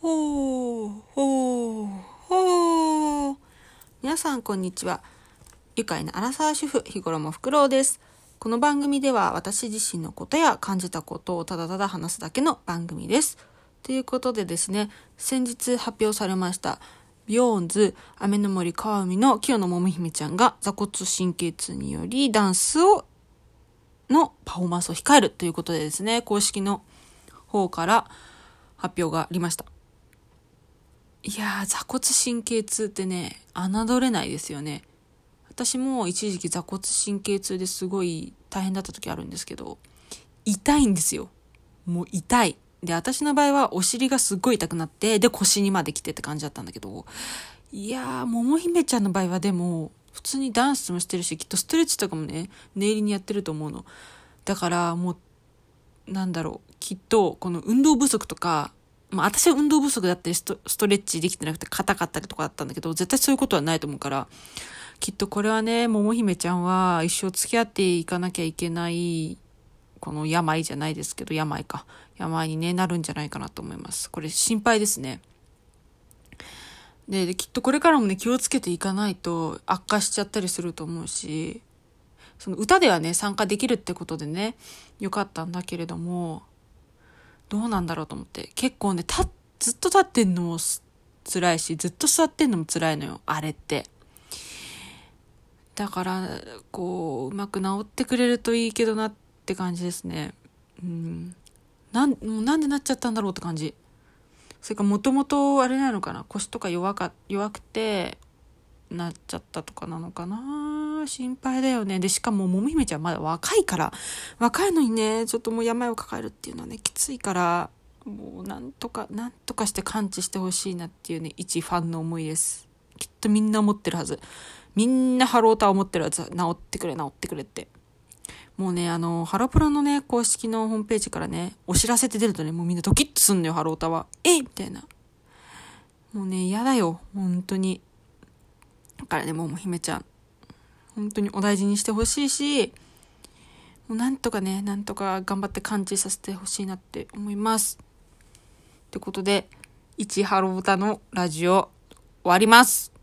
ほー、ほー、ほー。皆さん、こんにちは。愉快なアラサー主婦、日頃もフクロウです。この番組では私自身のことや感じたことをただただ話すだけの番組です。ということでですね、先日発表されました、 BEYOOOOONDS、雨ノ森川海の清野桃々姫ちゃんが座骨神経痛によりダンスを、のパフォーマンスを控えるということでですね、公式の方から発表がありました。いやー、座骨神経痛ってね、侮れないですよね。私も一時期座骨神経痛ですごい大変だった時あるんですけど、痛いんですよ。もう痛い。で、私の場合はお尻がすっごい痛くなって、で、腰にまで来てって感じだったんだけど、いやー、桃姫ちゃんの場合はでも、普通にダンスもしてるし、きっとストレッチとかもね、念入りにやってると思うの。だからもう、なんだろう、きっと、この運動不足とか、まあ私は運動不足だったりスト、ストレッチできてなくて硬かったりとかだったんだけど、絶対そういうことはないと思うから、きっとこれはね、桃姫ちゃんは一生付き合っていかなきゃいけない、この病じゃないですけど、病か。病に、ね、なるんじゃないかなと思います。これ心配ですね。で、きっとこれからもね、気をつけていかないと悪化しちゃったりすると思うし、その歌ではね、参加できるってことでね、よかったんだけれども、どうなんだろうと思って。結構ね、た、ずっと立ってんのも辛いし、ずっと座ってんのも辛いのよ、あれって。だから、こう、うまく治ってくれるといいけどなって感じですね。うん。なん、なんでなっちゃったんだろうって感じ。それかもともとあれなのかな腰とか弱か、弱くて、なっちゃったとかなのかな心配だよね。で、しかも、もみ姫ちゃんまだ若いから、若いのにね、ちょっともう病を抱えるっていうのはね、きついから、もうなんとか、なんとかして完治してほしいなっていうね、一ファンの思いです。きっとみんな思ってるはず。みんなハローター思ってるはず。治ってくれ、治ってくれって。もうね、あの、ハロプロのね、公式のホームページからね、お知らせって出るとね、もうみんなドキッとすんのよ、ハロータは。えみたいな。もうね、嫌だよ。本当に。だからね、もう姫ちゃん、本当にお大事にしてほしいし、もうなんとかね、なんとか頑張って完治させてほしいなって思います。ってことで、一ハロータのラジオ終わります。